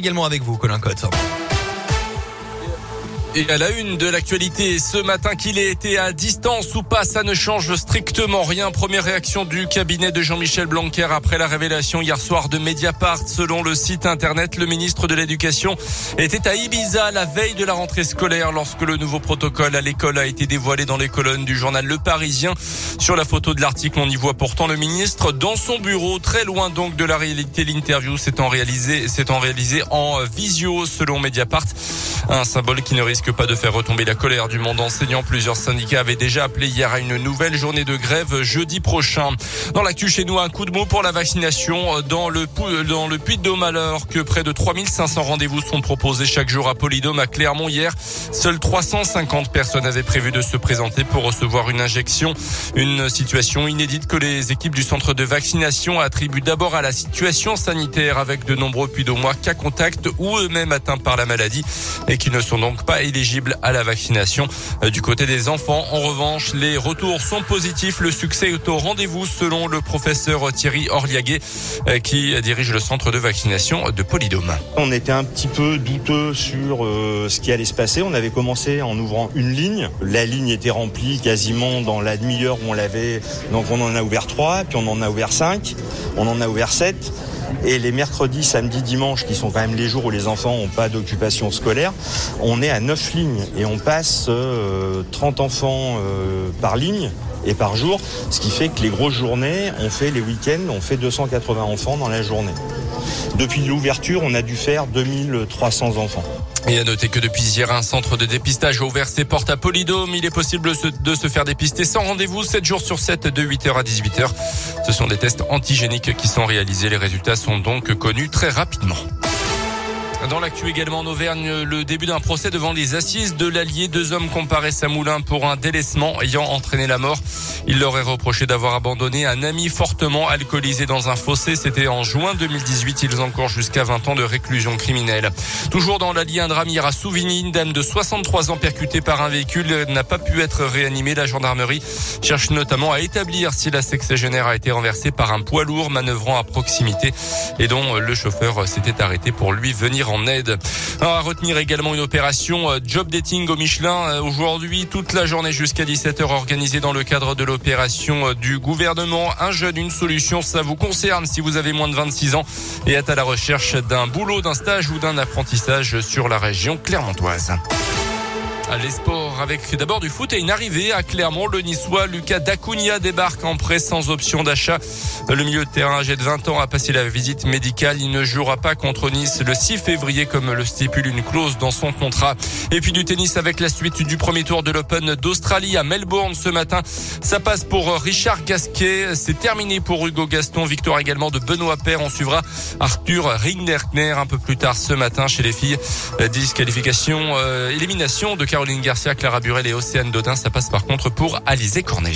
Également avec vous, Colin Cotte. Et à la une de l'actualité ce matin qu'il ait été à distance ou pas, ça ne change strictement rien. Première réaction du cabinet de Jean-Michel Blanquer après la révélation hier soir de Mediapart. Selon le site internet, le ministre de l'Éducation était à Ibiza la veille de la rentrée scolaire lorsque le nouveau protocole à l'école a été dévoilé dans les colonnes du journal Le Parisien. Sur la photo de l'article, on y voit pourtant le ministre dans son bureau, très loin donc de la réalité. L'interview s'étant réalisé, s'étant réalisé en visio selon Mediapart. Un symbole qui ne risque pas de faire retomber la colère du monde enseignant. Plusieurs syndicats avaient déjà appelé hier à une nouvelle journée de grève jeudi prochain. Dans l'actu chez nous, un coup de mot pour la vaccination dans le, dans le Puy-de-Dôme alors que près de 3500 rendez-vous sont proposés chaque jour à Polydôme à Clermont hier. Seules 350 personnes avaient prévu de se présenter pour recevoir une injection. Une situation inédite que les équipes du centre de vaccination attribuent d'abord à la situation sanitaire avec de nombreux Puy-de-Dômois cas contact ou eux-mêmes atteints par la maladie qui ne sont donc pas éligibles à la vaccination. Euh, du côté des enfants, en revanche, les retours sont positifs. Le succès est au rendez-vous selon le professeur Thierry Orliaguet euh, qui dirige le centre de vaccination de Polydôme. On était un petit peu douteux sur euh, ce qui allait se passer. On avait commencé en ouvrant une ligne. La ligne était remplie quasiment dans la demi-heure où on l'avait. Donc on en a ouvert trois, puis on en a ouvert cinq, on en a ouvert sept. Et les mercredis, samedis, dimanches, qui sont quand même les jours où les enfants n'ont pas d'occupation scolaire, on est à 9 lignes et on passe 30 euh, enfants euh, par ligne et par jour, ce qui fait que les grosses journées, on fait les week-ends, on fait 280 enfants dans la journée. Depuis l'ouverture, on a dû faire 2300 enfants. Et à noter que depuis hier, un centre de dépistage a ouvert ses portes à Polydôme. Il est possible de se faire dépister sans rendez-vous 7 jours sur 7 de 8h à 18h. Ce sont des tests antigéniques qui sont réalisés. Les résultats sont donc connus très rapidement. Dans l'actu également en Auvergne, le début d'un procès devant les assises de l'Allier. Deux hommes comparaissent à Moulin pour un délaissement ayant entraîné la mort. Il leur est reproché d'avoir abandonné un ami fortement alcoolisé dans un fossé. C'était en juin 2018. Ils encourent jusqu'à 20 ans de réclusion criminelle. Toujours dans l'Allier, un drame hier à Souvigny. Une dame de 63 ans percutée par un véhicule n'a pas pu être réanimée. La gendarmerie cherche notamment à établir si la sexagénaire a été renversée par un poids lourd manœuvrant à proximité et dont le chauffeur s'était arrêté pour lui venir en aide. À retenir également une opération euh, job dating au Michelin euh, aujourd'hui toute la journée jusqu'à 17h organisée dans le cadre de l'opération euh, du gouvernement. Un jeune, une solution, ça vous concerne si vous avez moins de 26 ans et êtes à la recherche d'un boulot, d'un stage ou d'un apprentissage sur la région clermontoise. Les sports avec d'abord du foot et une arrivée à Clermont. Le Niçois Lucas Dacunia débarque en prêt sans option d'achat. Le milieu de terrain âgé de 20 ans a passé la visite médicale. Il ne jouera pas contre Nice le 6 février comme le stipule une clause dans son contrat. Et puis du tennis avec la suite du premier tour de l'Open d'Australie à Melbourne ce matin. Ça passe pour Richard Gasquet. C'est terminé pour Hugo Gaston. Victoire également de Benoît Paire. On suivra Arthur Ringnerkner un peu plus tard ce matin chez les filles. Disqualification, euh, élimination de Caroline Garcia, Clara Burel et Océane Dodin. Ça passe par contre pour Alizé Cornet.